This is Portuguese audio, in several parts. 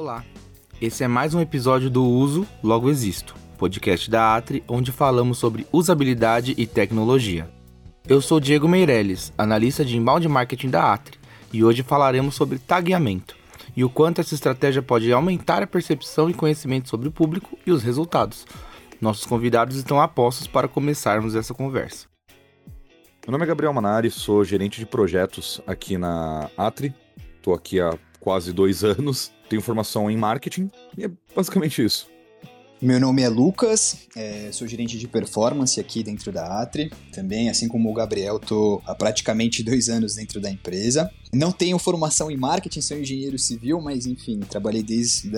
Olá, esse é mais um episódio do Uso Logo Existo, podcast da Atri, onde falamos sobre usabilidade e tecnologia. Eu sou Diego Meirelles, analista de inbound marketing da Atri, e hoje falaremos sobre tagueamento e o quanto essa estratégia pode aumentar a percepção e conhecimento sobre o público e os resultados. Nossos convidados estão a postos para começarmos essa conversa. Meu nome é Gabriel Manari, sou gerente de projetos aqui na Atri. Estou aqui há quase dois anos, tenho formação em marketing e é basicamente isso. Meu nome é Lucas, é, sou gerente de performance aqui dentro da Atri. Também, assim como o Gabriel, estou há praticamente dois anos dentro da empresa. Não tenho formação em marketing, sou engenheiro civil, mas enfim, trabalhei desde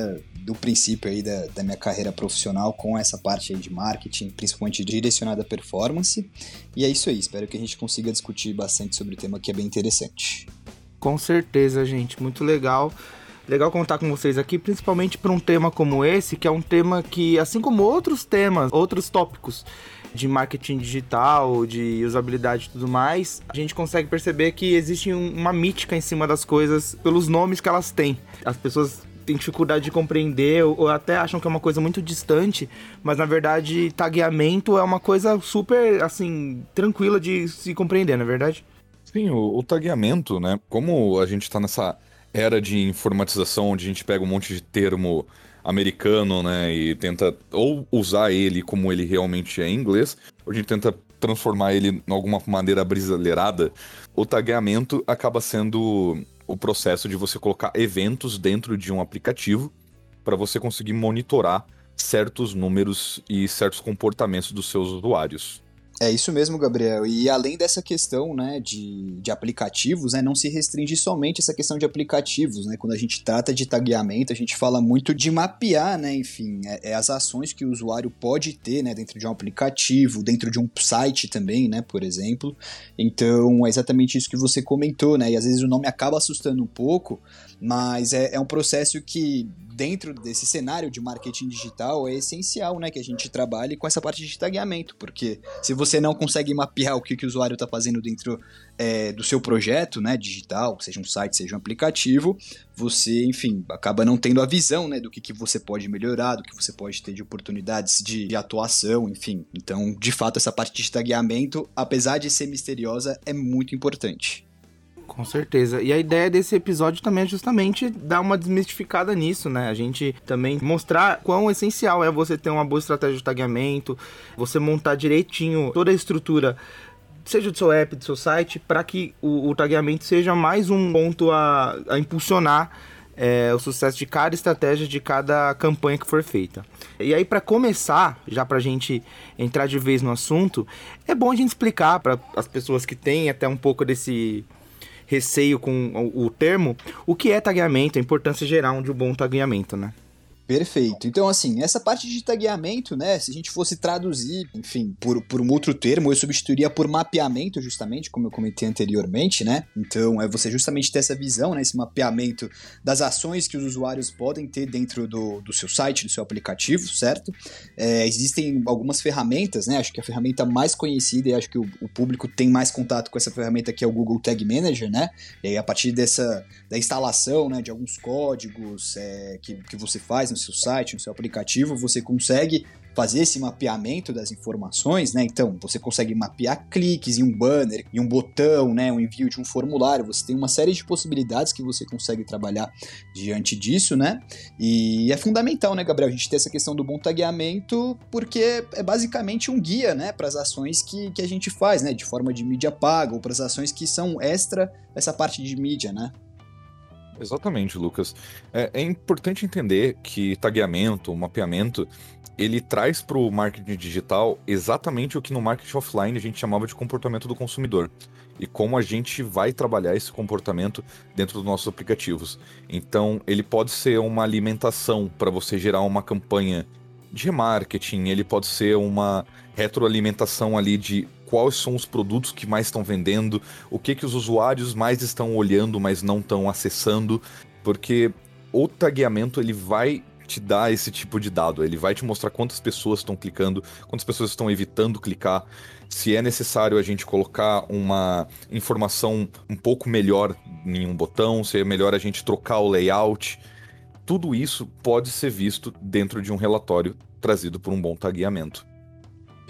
o princípio aí da, da, minha carreira profissional com essa parte aí de marketing, principalmente direcionada à performance. E é isso aí, espero que a gente consiga discutir bastante sobre o tema que é bem interessante. Com certeza, gente, muito legal. Legal contar com vocês aqui, principalmente para um tema como esse, que é um tema que, assim como outros temas, outros tópicos de marketing digital, de usabilidade e tudo mais, a gente consegue perceber que existe uma mítica em cima das coisas pelos nomes que elas têm. As pessoas têm dificuldade de compreender ou até acham que é uma coisa muito distante, mas na verdade tagueamento é uma coisa super assim tranquila de se compreender, na é verdade? Sim, o, o tagueamento, né? Como a gente está nessa era de informatização onde a gente pega um monte de termo americano, né, e tenta ou usar ele como ele realmente é em inglês, ou a gente tenta transformar ele de alguma maneira brasileirada, o tagueamento acaba sendo o processo de você colocar eventos dentro de um aplicativo para você conseguir monitorar certos números e certos comportamentos dos seus usuários. É isso mesmo, Gabriel. E além dessa questão né, de, de aplicativos, né, não se restringe somente essa questão de aplicativos. Né? Quando a gente trata de tagueamento, a gente fala muito de mapear, né, enfim, é, é as ações que o usuário pode ter né, dentro de um aplicativo, dentro de um site também, né, por exemplo. Então, é exatamente isso que você comentou, né? E às vezes o nome acaba assustando um pouco, mas é, é um processo que dentro desse cenário de marketing digital é essencial, né, que a gente trabalhe com essa parte de tagueamento, porque se você não consegue mapear o que, que o usuário está fazendo dentro é, do seu projeto, né, digital, seja um site, seja um aplicativo, você, enfim, acaba não tendo a visão, né, do que, que você pode melhorar, do que você pode ter de oportunidades de, de atuação, enfim. Então, de fato, essa parte de tagueamento, apesar de ser misteriosa, é muito importante. Com certeza. E a ideia desse episódio também é justamente dar uma desmistificada nisso, né? A gente também mostrar quão essencial é você ter uma boa estratégia de tagueamento, você montar direitinho toda a estrutura seja do seu app, do seu site, para que o, o, tagueamento seja mais um ponto a, a impulsionar é, o sucesso de cada estratégia, de cada campanha que for feita. E aí, para começar, já para a gente entrar de vez no assunto, é bom a gente explicar para as pessoas que têm até um pouco desse receio com o, termo, o que é tagueamento, a importância geral de um bom tagueamento, né? Perfeito. Então, assim, essa parte de tagueamento, né? Se a gente fosse traduzir, enfim, por, por um outro termo, eu substituiria por mapeamento, justamente, como eu comentei anteriormente, né? Então, é você justamente ter essa visão, né? Esse mapeamento das ações que os usuários podem ter dentro do, do seu site, do seu aplicativo, certo? É, existem algumas ferramentas, né? Acho que a ferramenta mais conhecida e acho que o, o, público tem mais contato com essa ferramenta que é o Google Tag Manager, né? E aí, a partir dessa da instalação, né, de alguns códigos é, que, que você faz no seu site, no seu aplicativo, você consegue fazer esse mapeamento das informações, né? Então, você consegue mapear cliques em um banner, em um botão, né? Um envio de um formulário. Você tem uma série de possibilidades que você consegue trabalhar diante disso, né? E é fundamental, né, Gabriel, a gente ter essa questão do bom tagueamento, porque é basicamente um guia, né, para as ações que, que a gente faz, né? De forma de mídia paga ou para as ações que são extra essa parte de mídia, né? Exatamente, Lucas. É, é importante entender que tagueamento, mapeamento, ele traz para o marketing digital exatamente o que no marketing offline a gente chamava de comportamento do consumidor e como a gente vai trabalhar esse comportamento dentro dos nossos aplicativos. Então, ele pode ser uma alimentação para você gerar uma campanha de remarketing, ele pode ser uma retroalimentação ali de quais são os produtos que mais estão vendendo, o que que os usuários mais estão olhando, mas não estão acessando, porque o tagueamento ele vai te dar esse tipo de dado, ele vai te mostrar quantas pessoas estão clicando, quantas pessoas estão evitando clicar, se é necessário a gente colocar uma informação um pouco melhor em um botão, se é melhor a gente trocar o layout tudo isso pode ser visto dentro de um relatório trazido por um bom tagueamento.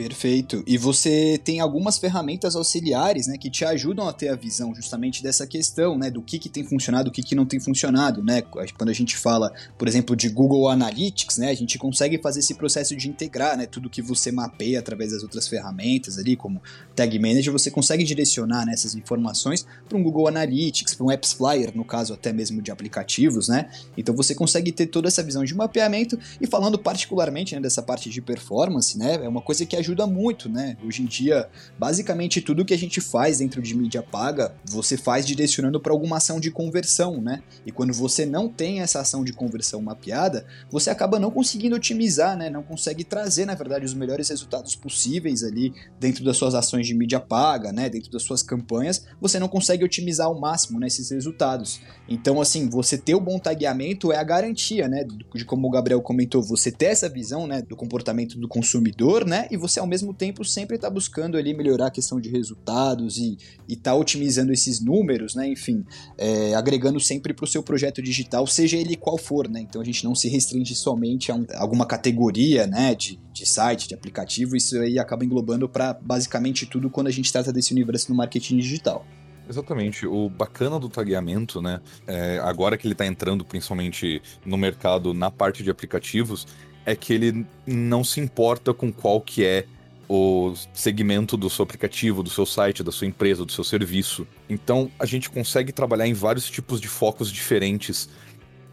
Perfeito. E você tem algumas ferramentas auxiliares, né, que te ajudam a ter a visão justamente dessa questão, né, do que, que tem funcionado, o que, que não tem funcionado, né? Quando a gente fala, por exemplo, de Google Analytics, né, a gente consegue fazer esse processo de integrar, né, tudo que você mapeia através das outras ferramentas ali, como Tag Manager, você consegue direcionar né, essas informações para um Google Analytics, para um Apps Flyer, no caso até mesmo de aplicativos, né? Então você consegue ter toda essa visão de mapeamento e falando particularmente né, dessa parte de performance, né, é uma coisa que ajuda ajuda muito, né? Hoje em dia, basicamente tudo que a gente faz dentro de mídia paga, você faz direcionando para alguma ação de conversão, né? E quando você não tem essa ação de conversão mapeada, você acaba não conseguindo otimizar, né? Não consegue trazer, na verdade, os melhores resultados possíveis ali dentro das suas ações de mídia paga, né? Dentro das suas campanhas, você não consegue otimizar ao máximo né, esses resultados. Então, assim, você ter o bom tagueamento é a garantia, né? De como o Gabriel comentou, você ter essa visão, né? Do comportamento do consumidor, né? E você ao mesmo tempo sempre está buscando ali melhorar a questão de resultados e está otimizando esses números, né? Enfim, é, agregando sempre para o seu projeto digital, seja ele qual for, né? Então a gente não se restringe somente a um, alguma categoria, né? De, de site, de aplicativo, isso aí acaba englobando para basicamente tudo quando a gente trata desse universo no marketing digital. Exatamente. O bacana do tagueamento, né? É, agora que ele está entrando principalmente no mercado na parte de aplicativos, é que ele não se importa com qual que é o segmento do seu aplicativo, do seu site, da sua empresa, do seu serviço. Então, a gente consegue trabalhar em vários tipos de focos diferentes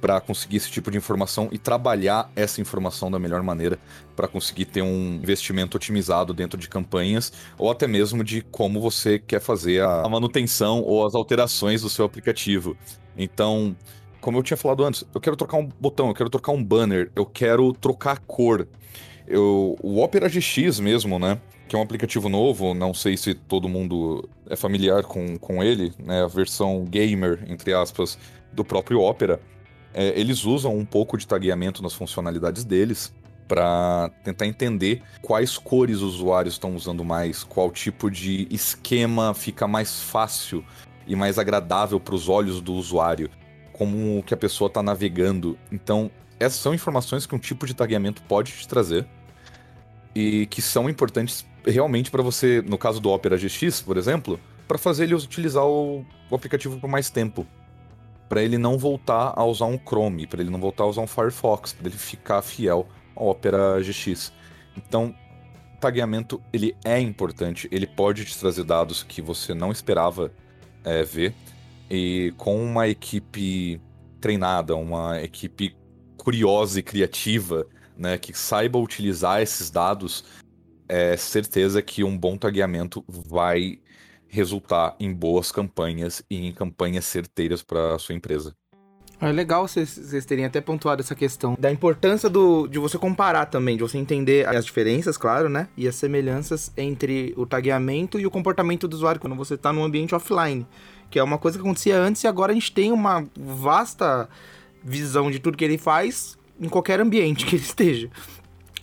para conseguir esse tipo de informação e trabalhar essa informação da melhor maneira para conseguir ter um investimento otimizado dentro de campanhas ou até mesmo de como você quer fazer a manutenção ou as alterações do seu aplicativo. Então, como eu tinha falado antes, eu quero trocar um botão, eu quero trocar um banner, eu quero trocar a cor. Eu, o Opera GX mesmo, né? Que é um aplicativo novo, não sei se todo mundo é familiar com, com ele, né? A versão gamer, entre aspas, do próprio Opera. É, eles usam um pouco de tagueamento nas funcionalidades deles para tentar entender quais cores os usuários estão usando mais, qual tipo de esquema fica mais fácil e mais agradável para os olhos do usuário como que a pessoa está navegando. Então, essas são informações que um tipo de tagueamento pode te trazer e que são importantes realmente para você, no caso do Opera GX, por exemplo, para fazer ele utilizar o, o aplicativo por mais tempo. Para ele não voltar a usar um Chrome, para ele não voltar a usar um Firefox, para ele ficar fiel ao Opera GX. Então, tagueamento ele é importante, ele pode te trazer dados que você não esperava é, ver e com uma equipe treinada, uma equipe curiosa e criativa, né, que saiba utilizar esses dados, é certeza que um bom tagueamento vai resultar em boas campanhas e em campanhas certeiras para a sua empresa. É legal vocês terem até pontuado essa questão da importância do, de você comparar também, de você entender as diferenças, claro, né? E as semelhanças entre o tagueamento e o comportamento do usuário quando você está no ambiente offline que é uma coisa que acontecia antes e agora a gente tem uma vasta visão de tudo que ele faz em qualquer ambiente que ele esteja.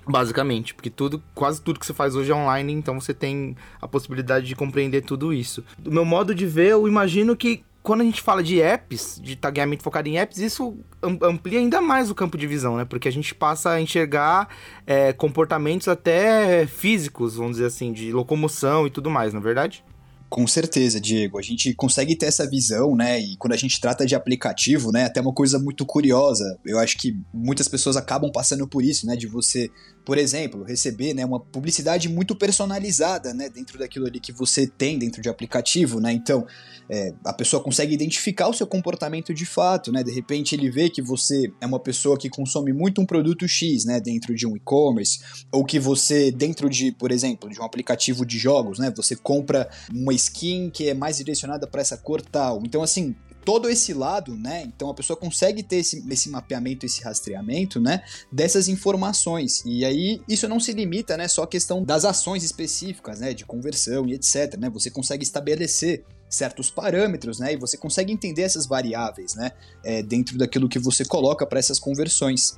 Basicamente, porque tudo, quase tudo que você faz hoje é online, então você tem a possibilidade de compreender tudo isso. Do meu modo de ver, eu imagino que quando a gente fala de apps, de tagueamento focado em apps, isso amplia ainda mais o campo de visão, né? Porque a gente passa a enxergar é, comportamentos até físicos, vamos dizer assim, de locomoção e tudo mais, não é verdade? Com certeza, Diego. A gente consegue ter essa visão, né? E quando a gente trata de aplicativo, né? Até uma coisa muito curiosa. Eu acho que muitas pessoas acabam passando por isso, né? De você por exemplo, receber né, uma publicidade muito personalizada né, dentro daquilo ali que você tem dentro de aplicativo, né? Então, é, a pessoa consegue identificar o seu comportamento de fato, né? De repente ele vê que você é uma pessoa que consome muito um produto X, né? Dentro de um e-commerce, ou que você, dentro de, por exemplo, de um aplicativo de jogos, né? Você compra uma skin que é mais direcionada para essa cor tal. Então, assim, todo esse lado, né? Então a pessoa consegue ter esse, esse mapeamento, esse rastreamento, né? Dessas informações. E aí isso não se limita, né? Só à questão das ações específicas, né? De conversão e etc, né? Você consegue estabelecer certos parâmetros, né? E você consegue entender essas variáveis, né? É, dentro daquilo que você coloca para essas conversões.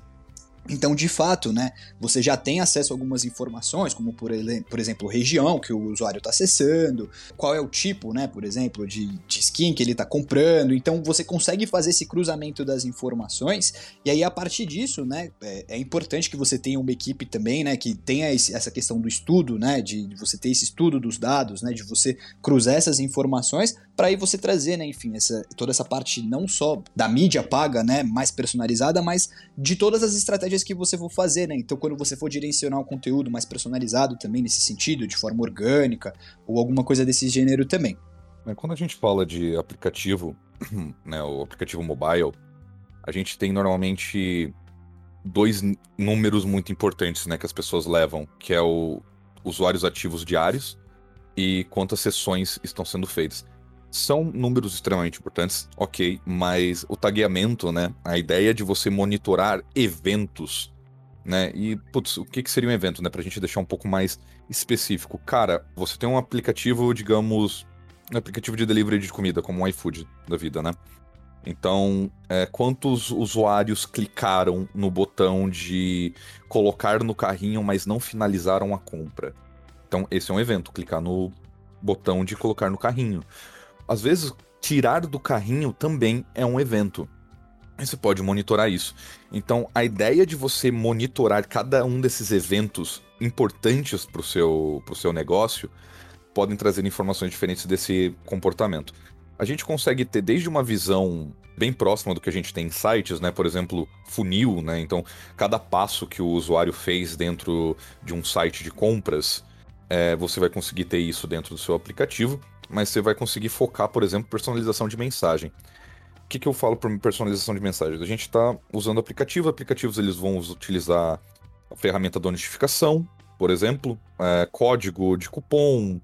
Então, de fato, né, você já tem acesso a algumas informações, como por, por exemplo, região que o usuário está acessando, qual é o tipo, né, por exemplo, de, de skin que ele está comprando. Então, você consegue fazer esse cruzamento das informações. E aí, a partir disso, né, é, é importante que você tenha uma equipe também, né, que tenha esse, essa questão do estudo, né, de, de, você ter esse estudo dos dados, né, de você cruzar essas informações para aí você trazer, né, enfim, essa, toda essa parte não só da mídia paga, né, mais personalizada, mas de todas as estratégias que você for fazer, né? Então, quando você for direcionar um conteúdo mais personalizado também nesse sentido, de forma orgânica ou alguma coisa desse gênero também. É, quando a gente fala de aplicativo, né, o aplicativo mobile, a gente tem normalmente dois números muito importantes, né, que as pessoas levam, que é o usuários ativos diários e quantas sessões estão sendo feitas são números extremamente importantes, ok, mas o tagueamento, né? A ideia de você monitorar eventos, né? E, putz, o que, que seria um evento, né? Pra gente deixar um pouco mais específico. Cara, você tem um aplicativo, digamos, um aplicativo de delivery de comida, como o iFood da vida, né? Então, é, quantos usuários clicaram no botão de colocar no carrinho, mas não finalizaram a compra? Então, esse é um evento, clicar no botão de colocar no carrinho. Às vezes, tirar do carrinho também é um evento. E você pode monitorar isso. Então, a ideia de você monitorar cada um desses eventos importantes para o seu, pro seu negócio podem trazer informações diferentes desse comportamento. A gente consegue ter desde uma visão bem próxima do que a gente tem em sites, né? Por exemplo, funil, né? Então, cada passo que o usuário fez dentro de um site de compras, é, você vai conseguir ter isso dentro do seu aplicativo mas você vai conseguir focar, por exemplo, personalização de mensagem. O que, que eu falo para personalização de mensagem? A gente está usando aplicativo, aplicativos eles vão utilizar a ferramenta da notificação, por exemplo, é, código de cupom,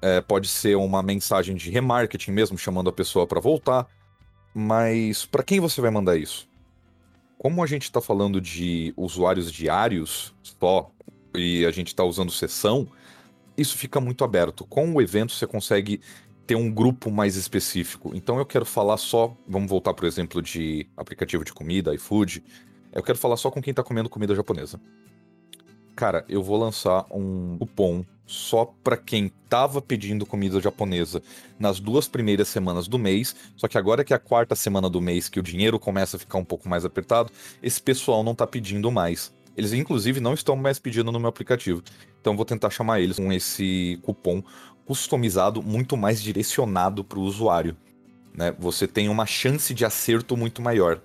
é, pode ser uma mensagem de remarketing mesmo, chamando a pessoa para voltar. Mas para quem você vai mandar isso? Como a gente está falando de usuários diários só, e a gente está usando sessão, isso fica muito aberto. Com o evento você consegue ter um grupo mais específico. Então eu quero falar só, vamos voltar por exemplo de aplicativo de comida, iFood. Eu quero falar só com quem tá comendo comida japonesa. Cara, eu vou lançar um cupom só para quem tava pedindo comida japonesa nas duas primeiras semanas do mês, só que agora que é a quarta semana do mês que o dinheiro começa a ficar um pouco mais apertado, esse pessoal não tá pedindo mais. Eles, inclusive, não estão mais pedindo no meu aplicativo. Então, vou tentar chamar eles com esse cupom customizado, muito mais direcionado para o usuário. Né? Você tem uma chance de acerto muito maior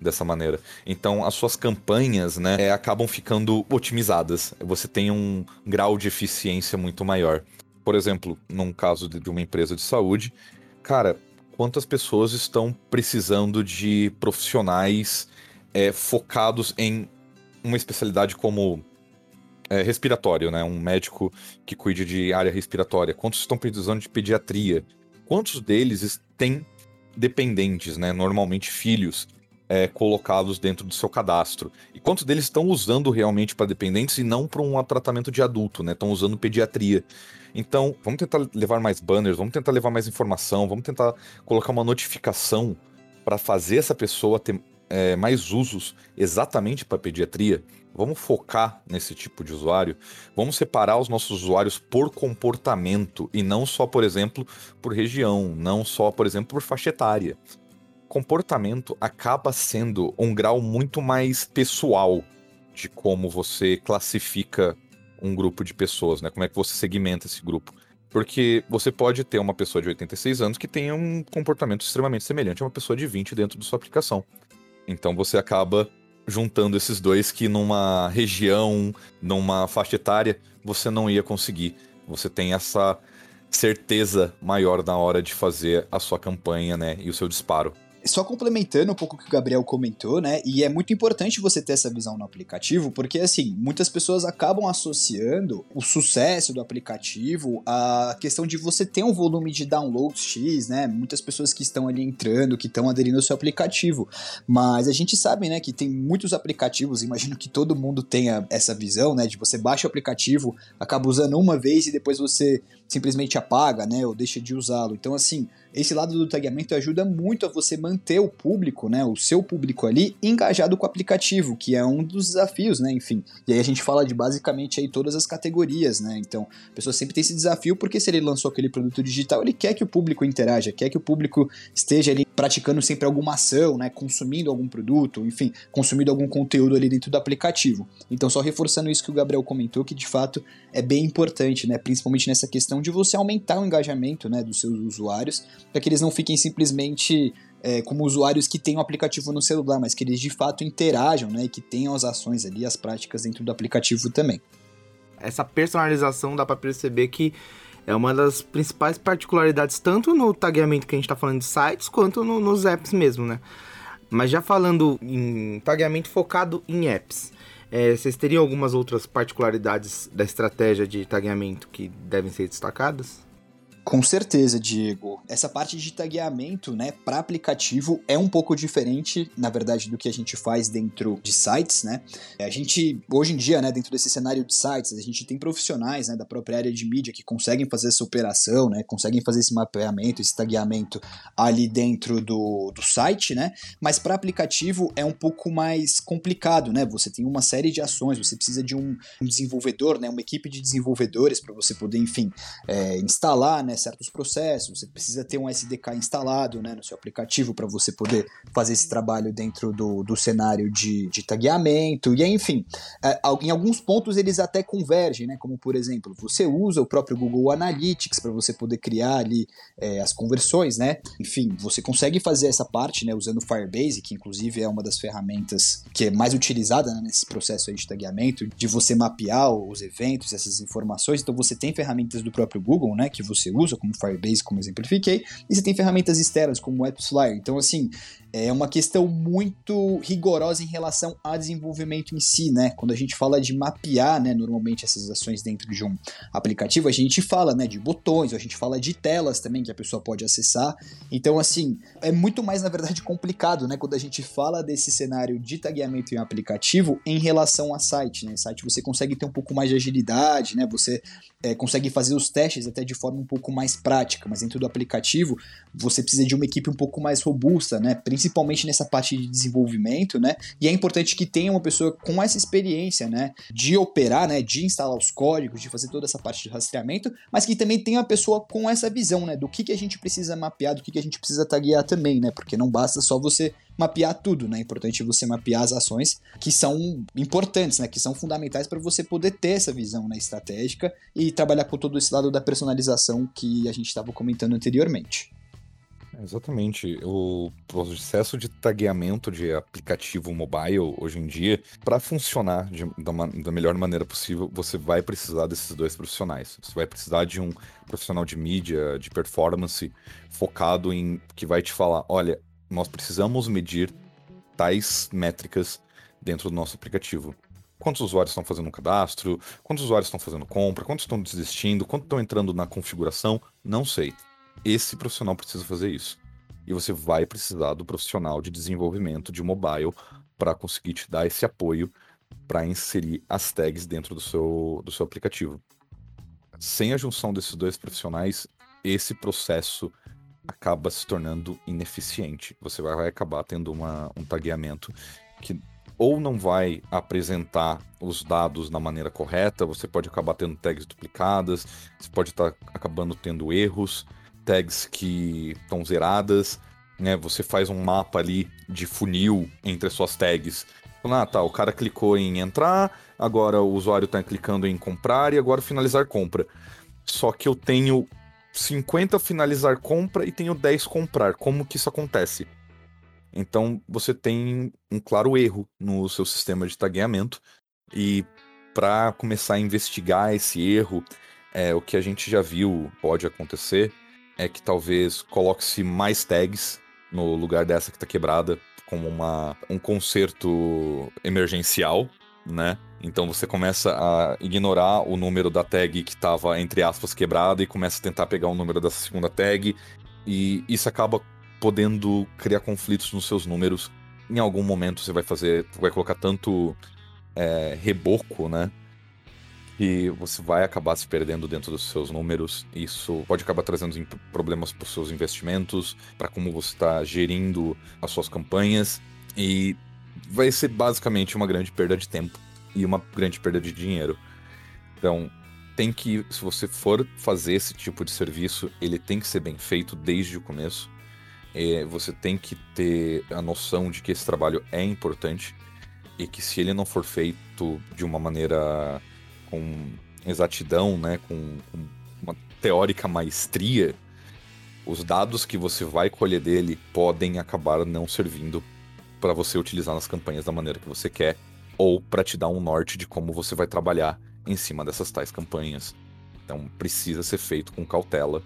dessa maneira. Então, as suas campanhas né, é, acabam ficando otimizadas. Você tem um grau de eficiência muito maior. Por exemplo, num caso de uma empresa de saúde, cara, quantas pessoas estão precisando de profissionais é, focados em uma especialidade como é, respiratório, né? Um médico que cuide de área respiratória. Quantos estão precisando de pediatria? Quantos deles têm dependentes, né? Normalmente filhos, é, colocados dentro do seu cadastro. E quantos deles estão usando realmente para dependentes e não para um tratamento de adulto, né? Estão usando pediatria. Então, vamos tentar levar mais banners, vamos tentar levar mais informação, vamos tentar colocar uma notificação para fazer essa pessoa ter é, mais usos exatamente para pediatria, vamos focar nesse tipo de usuário, vamos separar os nossos usuários por comportamento e não só, por exemplo, por região, não só, por exemplo, por faixa etária. Comportamento acaba sendo um grau muito mais pessoal de como você classifica um grupo de pessoas, né? Como é que você segmenta esse grupo. Porque você pode ter uma pessoa de 86 anos que tenha um comportamento extremamente semelhante a uma pessoa de 20 dentro da sua aplicação. Então você acaba juntando esses dois que numa região, numa faixa etária, você não ia conseguir. Você tem essa certeza maior na hora de fazer a sua campanha, né, e o seu disparo. Só complementando um pouco o que o Gabriel comentou, né? E é muito importante você ter essa visão no aplicativo, porque assim, muitas pessoas acabam associando o sucesso do aplicativo à questão de você ter um volume de downloads X, né? Muitas pessoas que estão ali entrando, que estão aderindo ao seu aplicativo. Mas a gente sabe, né, que tem muitos aplicativos, imagino que todo mundo tenha essa visão, né? De você baixa o aplicativo, acaba usando uma vez e depois você simplesmente apaga, né? Ou deixa de usá-lo. Então, assim, esse lado do tagueamento ajuda muito a você manter manter o público, né, o seu público ali engajado com o aplicativo, que é um dos desafios, né, enfim. E aí a gente fala de basicamente aí todas as categorias, né? Então, a pessoa sempre tem esse desafio porque se ele lançou aquele produto digital, ele quer que o público interaja, quer que o público esteja ali praticando sempre alguma ação, né, consumindo algum produto, enfim, consumindo algum conteúdo ali dentro do aplicativo. Então, só reforçando isso que o Gabriel comentou, que de fato é bem importante, né, principalmente nessa questão de você aumentar o engajamento, né, dos seus usuários, para que eles não fiquem simplesmente é, como usuários que têm o aplicativo no celular, mas que eles de fato interajam, né, e que tenham as ações ali, as práticas dentro do aplicativo também. Essa personalização dá para perceber que é uma das principais particularidades, tanto no tagueamento que a gente está falando de sites, quanto no, nos apps mesmo, né? Mas já falando em tagueamento focado em apps, é, vocês teriam algumas outras particularidades da estratégia de tagueamento que devem ser destacadas? Com certeza, Diego. Essa parte de tagueamento, né, para aplicativo é um pouco diferente, na verdade, do que a gente faz dentro de sites, né? A gente hoje em dia, né, dentro desse cenário de sites, a gente tem profissionais, né, da própria área de mídia que conseguem fazer essa operação, né, conseguem fazer esse mapeamento, esse tagueamento ali dentro do, do site, né? Mas para aplicativo é um pouco mais complicado, né? Você tem uma série de ações, você precisa de um, um desenvolvedor, né, uma equipe de desenvolvedores para você poder, enfim, é, instalar, né, certos processos, você precisa ter um SDK instalado né, no seu aplicativo para você poder fazer esse trabalho dentro do, do cenário de, de tagueamento, e enfim, é, em alguns pontos eles até convergem, né, como por exemplo, você usa o próprio Google Analytics para você poder criar ali é, as conversões, né, enfim, você consegue fazer essa parte né, usando o Firebase, que inclusive é uma das ferramentas que é mais utilizada né, nesse processo de tagueamento, de você mapear os eventos, essas informações, então você tem ferramentas do próprio Google, né, que você usa usa, como Firebase, como exemplifiquei, e você tem ferramentas externas, como o. Então, assim, é uma questão muito rigorosa em relação ao desenvolvimento em si, né? Quando a gente fala de mapear, né, normalmente essas ações dentro de um aplicativo, a gente fala, né, de botões, a gente fala de telas também que a pessoa pode acessar. Então, assim, é muito mais, na verdade, complicado, né, quando a gente fala desse cenário de tagueamento em um aplicativo em relação a site, né? Site você consegue ter um pouco mais de agilidade, né? Você é, consegue fazer os testes até de forma um pouco mais prática, mas dentro do aplicativo você precisa de uma equipe um pouco mais robusta, né? Principalmente nessa parte de desenvolvimento, né? E é importante que tenha uma pessoa com essa experiência, né? De operar, né? De instalar os códigos, de fazer toda essa parte de rastreamento, mas que também tenha uma pessoa com essa visão, né? Do que, que a gente precisa mapear, do que, que a gente precisa taguear também, né? Porque não basta só você mapear tudo, né? É importante você mapear as ações que são importantes, né? Que são fundamentais para você poder ter essa visão né, estratégica e trabalhar com todo esse lado da personalização que a gente estava comentando anteriormente. Exatamente. O processo de tagueamento de aplicativo mobile hoje em dia, para funcionar de, da, da, melhor maneira possível, você vai precisar desses dois profissionais. Você vai precisar de um profissional de mídia, de performance, focado em que vai te falar: olha, nós precisamos medir tais métricas dentro do nosso aplicativo. Quantos usuários estão fazendo um cadastro? Quantos usuários estão fazendo compra? Quantos estão desistindo? Quantos estão entrando na configuração? Não sei esse profissional precisa fazer isso. E você vai precisar do profissional de desenvolvimento de mobile para conseguir te dar esse apoio para inserir as tags dentro do seu, do seu aplicativo. Sem a junção desses dois profissionais, esse processo acaba se tornando ineficiente. Você vai acabar tendo uma, um tagueamento que ou não vai apresentar os dados da maneira correta, você pode acabar tendo tags duplicadas, você pode estar tá acabando tendo erros, tags que estão zeradas, né? Você faz um mapa ali de funil entre as suas tags. Ah, tá, o cara clicou em entrar, agora o usuário está clicando em comprar e agora finalizar compra. Só que eu tenho 50 finalizar compra e tenho 10 comprar. Como que isso acontece? Então você tem um claro erro no seu sistema de tagueamento e para começar a investigar esse erro, é, o que a gente já viu pode acontecer é que talvez coloque-se mais tags no lugar dessa que está quebrada, como uma, um conserto emergencial, né? Então você começa a ignorar o número da tag que estava, entre aspas, quebrada e começa a tentar pegar o número dessa segunda tag. E isso acaba podendo criar conflitos nos seus números. Em algum momento você vai fazer. Vai colocar tanto é, reboco, né? e você vai acabar se perdendo dentro dos seus números. Isso pode acabar trazendo problemas para os seus investimentos, para como você está gerindo as suas campanhas e vai ser basicamente uma grande perda de tempo e uma grande perda de dinheiro. Então, tem que, se você for fazer esse tipo de serviço, ele tem que ser bem feito desde o começo. É, você tem que ter a noção de que esse trabalho é importante e que se ele não for feito de uma maneira com exatidão, né, com, com uma teórica maestria, os dados que você vai colher dele podem acabar não servindo para você utilizar nas campanhas da maneira que você quer ou para te dar um norte de como você vai trabalhar em cima dessas tais campanhas. Então precisa ser feito com cautela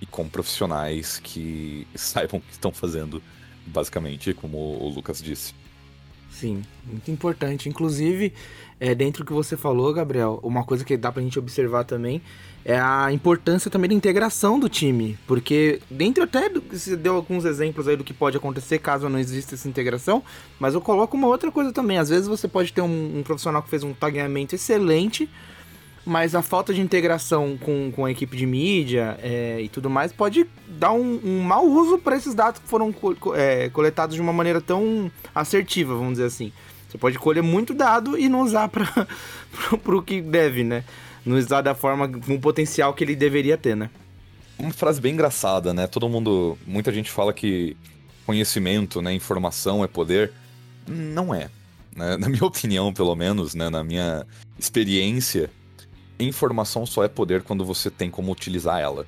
e com profissionais que saibam o que estão fazendo, basicamente, como o Lucas disse. Sim, muito importante. Inclusive, é, dentro do que você falou, Gabriel, uma coisa que dá pra gente observar também é a importância também da integração do time. Porque dentro até do, você deu alguns exemplos aí do que pode acontecer caso não exista essa integração, mas eu coloco uma outra coisa também. Às vezes você pode ter um, um profissional que fez um tagueamento excelente, mas a falta de integração com, com a equipe de mídia é, e tudo mais pode dar um, um mau uso para esses dados que foram co é, coletados de uma maneira tão assertiva, vamos dizer assim. Você pode colher muito dado e não usar para o que deve, né? Não usar da forma, com o potencial que ele deveria ter, né? Uma frase bem engraçada, né? Todo mundo, muita gente fala que conhecimento, né, informação é poder. Não é. Né? Na minha opinião, pelo menos, né, na minha experiência, informação só é poder quando você tem como utilizar ela.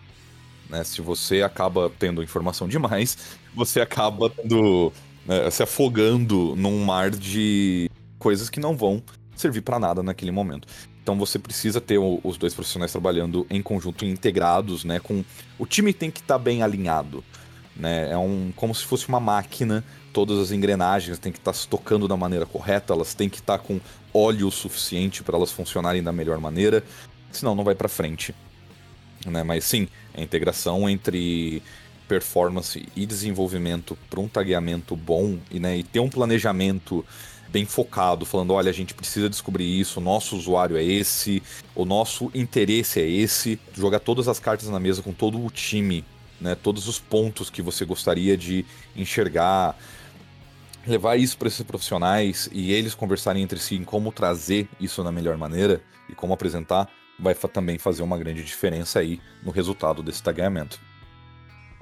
Né? Se você acaba tendo informação demais, você acaba tendo, né, se afogando num mar de coisas que não vão servir para nada naquele momento. Então você precisa ter o, os dois profissionais trabalhando em conjunto, integrados, né? Com o time tem que estar tá bem alinhado, né? É um como se fosse uma máquina. Todas as engrenagens têm que estar tá se tocando da maneira correta, elas têm que estar tá com óleo suficiente para elas funcionarem da melhor maneira, senão não vai para frente. Né? Mas sim, a integração entre performance e desenvolvimento para um tagueamento bom e, né, e ter um planejamento bem focado, falando, olha, a gente precisa descobrir isso, o nosso usuário é esse, o nosso interesse é esse, jogar todas as cartas na mesa com todo o time, né, todos os pontos que você gostaria de enxergar, levar isso para esses profissionais e eles conversarem entre si em como trazer isso na melhor maneira e como apresentar, vai também fazer uma grande diferença aí no resultado desse tagamento.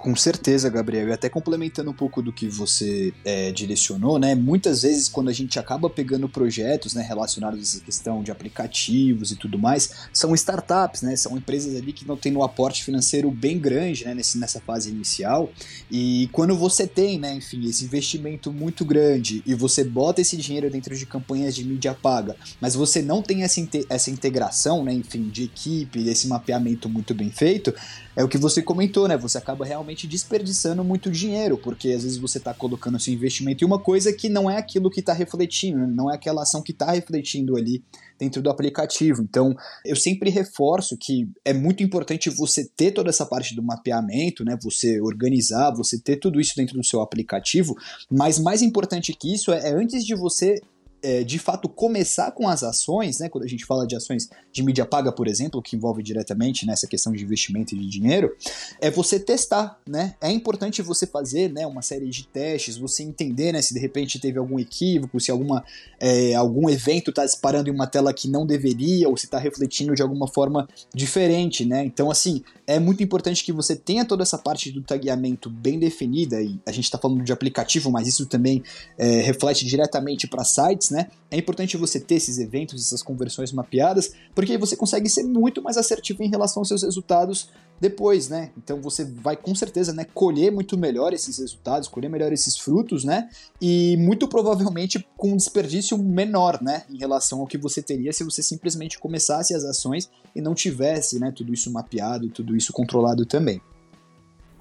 Com certeza, Gabriel. E até complementando um pouco do que você é, direcionou, né? Muitas vezes, quando a gente acaba pegando projetos né, relacionados a essa questão de aplicativos e tudo mais, são startups, né? São empresas ali que não têm um aporte financeiro bem grande né, nesse, nessa fase inicial. E quando você tem, né, enfim, esse investimento muito grande e você bota esse dinheiro dentro de campanhas de mídia paga, mas você não tem essa, essa integração, né, enfim, de equipe, esse mapeamento muito bem feito, é o que você comentou, né? Você acaba realmente desperdiçando muito dinheiro, porque às vezes você está colocando seu investimento em uma coisa que não é aquilo que está refletindo, né? não é aquela ação que está refletindo ali dentro do aplicativo. Então, eu sempre reforço que é muito importante você ter toda essa parte do mapeamento, né? Você organizar, você ter tudo isso dentro do seu aplicativo, mas mais importante que isso é, é antes de você é, de fato começar com as ações, né, quando a gente fala de ações de mídia paga, por exemplo, que envolve diretamente nessa questão de investimento e de dinheiro, é você testar, né? É importante você fazer, né, uma série de testes, você entender, né, se de repente teve algum equívoco, se alguma, é, algum evento está disparando em uma tela que não deveria, ou se está refletindo de alguma forma diferente, né? Então, assim, é muito importante que você tenha toda essa parte do tagueamento bem definida, e a gente está falando de aplicativo, mas isso também é, reflete diretamente para sites, né? É importante você ter esses eventos, essas conversões mapeadas, porque aí você consegue ser muito mais assertivo em relação aos seus resultados depois, né? Então você vai com certeza, né, colher muito melhor esses resultados, colher melhor esses frutos, né? E muito provavelmente com um desperdício menor, né, em relação ao que você teria se você simplesmente começasse as ações e não tivesse, né, tudo isso mapeado, tudo isso controlado também.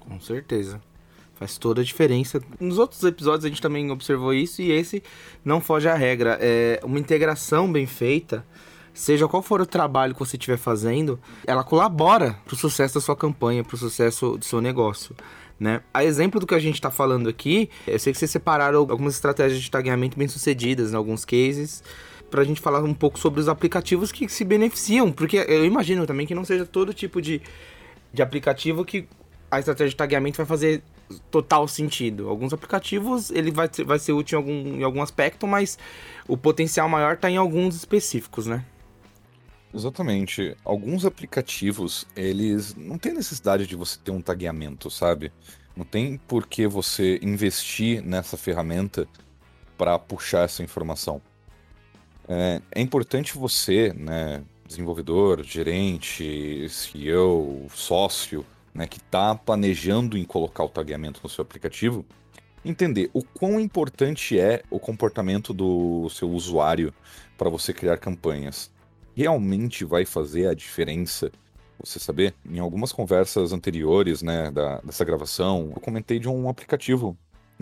Com certeza. Faz toda a diferença. Nos outros episódios a gente também observou isso e esse não foge à regra. É uma integração bem feita, seja qual for o trabalho que você estiver fazendo, ela colabora para o sucesso da sua campanha, para o sucesso do seu negócio. Né? A exemplo do que a gente está falando aqui, eu sei que vocês separaram algumas estratégias de tagueamento bem sucedidas em alguns cases, pra gente falar um pouco sobre os aplicativos que se beneficiam, porque eu imagino também que não seja todo tipo de, de aplicativo que a estratégia de tagueamento vai fazer total sentido. Alguns aplicativos ele vai, vai ser útil em algum, em algum aspecto, mas o potencial maior está em alguns específicos, né? Exatamente. Alguns aplicativos, eles não tem necessidade de você ter um tagueamento, sabe? Não tem por que você investir nessa ferramenta para puxar essa informação. É, é, importante você, né, desenvolvedor, gerente, CEO, sócio, né, que está planejando em colocar o tagueamento no seu aplicativo, entender o quão importante é o comportamento do seu usuário para você criar campanhas realmente vai fazer a diferença? Você saber, em algumas conversas anteriores, né, da, dessa gravação, eu comentei de um aplicativo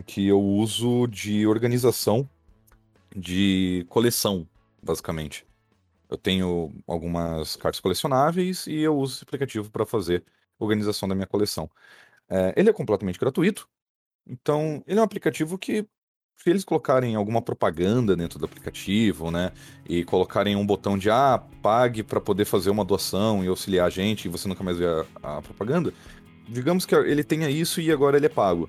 que eu uso de organização de coleção, basicamente. Eu tenho algumas cartas colecionáveis e eu uso esse aplicativo para fazer organização da minha coleção. É, ele é completamente gratuito, então ele é um aplicativo que se eles colocarem alguma propaganda dentro do aplicativo, né, e colocarem um botão de ah, pague para poder fazer uma doação e auxiliar a gente e você nunca mais vê a, a, propaganda, digamos que ele tenha isso e agora ele é pago.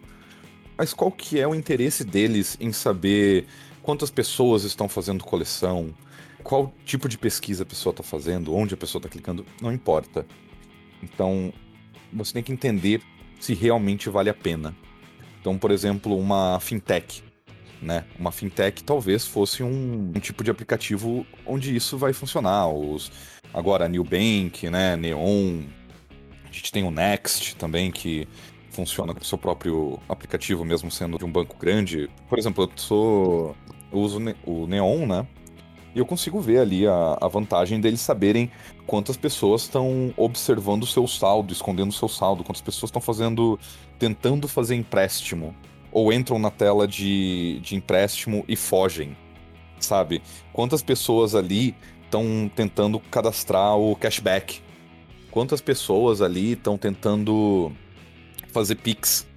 Mas qual que é o interesse deles em saber quantas pessoas estão fazendo coleção, qual tipo de pesquisa a pessoa está fazendo, onde a pessoa está clicando, não importa. Então, você tem que entender se realmente vale a pena. Então, por exemplo, uma fintech né? Uma fintech talvez fosse um, um, tipo de aplicativo onde isso vai funcionar. Os, agora, Bank, né? Neon, a gente tem o Next também, que funciona com o seu próprio aplicativo, mesmo sendo de um banco grande. Por exemplo, eu sou. Eu uso o Neon, né? E eu consigo ver ali a, a vantagem deles saberem quantas pessoas estão observando o seu saldo, escondendo o seu saldo, quantas pessoas estão fazendo. tentando fazer empréstimo ou entram na tela de, de empréstimo e fogem, sabe? Quantas pessoas ali estão tentando cadastrar o cashback? Quantas pessoas ali estão tentando fazer Pix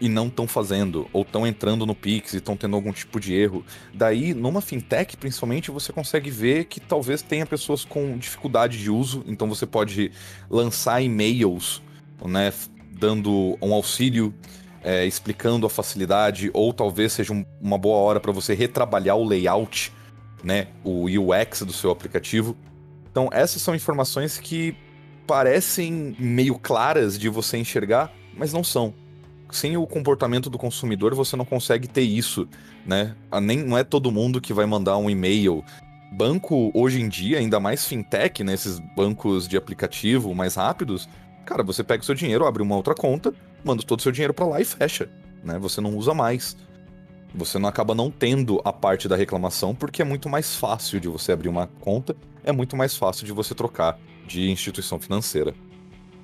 e não estão fazendo, ou estão entrando no Pix e estão tendo algum tipo de erro. Daí, numa fintech, principalmente, você consegue ver que talvez tenha pessoas com dificuldade de uso, então você pode lançar e-mails, né, dando um auxílio é, explicando a facilidade, ou talvez seja um, uma boa hora para você retrabalhar o layout, né, o UX do seu aplicativo. Então, essas são informações que parecem meio claras de você enxergar, mas não são. Sem o comportamento do consumidor, você não consegue ter isso, né? Ah, nem, não é todo mundo que vai mandar um e-mail banco hoje em dia, ainda mais fintech, né, bancos de aplicativo mais rápidos, cara, você pega o seu dinheiro, abre uma outra conta, manda todo o seu dinheiro para lá e fecha, né? Você não usa mais. Você não acaba não tendo a parte da reclamação porque é muito mais fácil de você abrir uma conta, é muito mais fácil de você trocar de instituição financeira.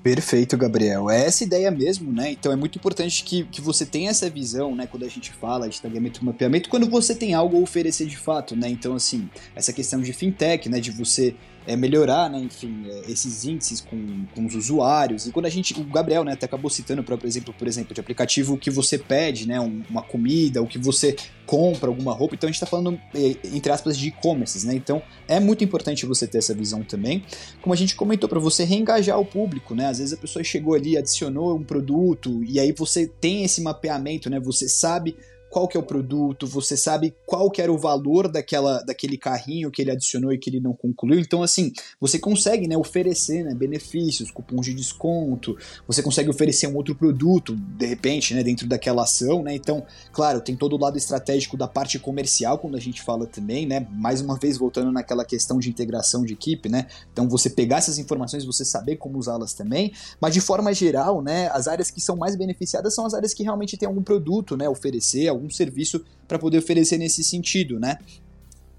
Perfeito, Gabriel. É essa ideia mesmo, né? Então é muito importante que, que você tenha essa visão, né? Quando a gente fala de tagamento e mapeamento, quando você tem algo a oferecer de fato, né? Então, assim, essa questão de fintech, né? De você é, melhorar, né, enfim, é, esses índices com, com os usuários. E quando a gente, o Gabriel, né, até acabou citando o próprio exemplo, por exemplo, de aplicativo que você pede, né, uma comida, ou que você compra alguma roupa. Então a gente está falando, é, entre aspas, de e-commerce, né? Então é muito importante você ter essa visão também. Como a gente comentou, para você reengajar o público, né? Às vezes a pessoa chegou ali, adicionou um produto, e aí você tem esse mapeamento, né? Você sabe qual que é o produto, você sabe qual que era o valor daquela, daquele carrinho que ele adicionou e que ele não concluiu. Então, assim, você consegue né, oferecer né, benefícios, cupons de desconto, você consegue oferecer um outro produto, de repente, né, dentro daquela ação, né? Então, claro, tem todo o lado estratégico da parte comercial, quando a gente fala também, né? Mais uma vez, voltando naquela questão de integração de equipe, né? Então, você pegar essas informações, você saber como usá-las também, mas de forma geral, né, as áreas que são mais beneficiadas são as áreas que realmente têm algum produto, né, oferecer, serviço para poder oferecer nesse sentido, né?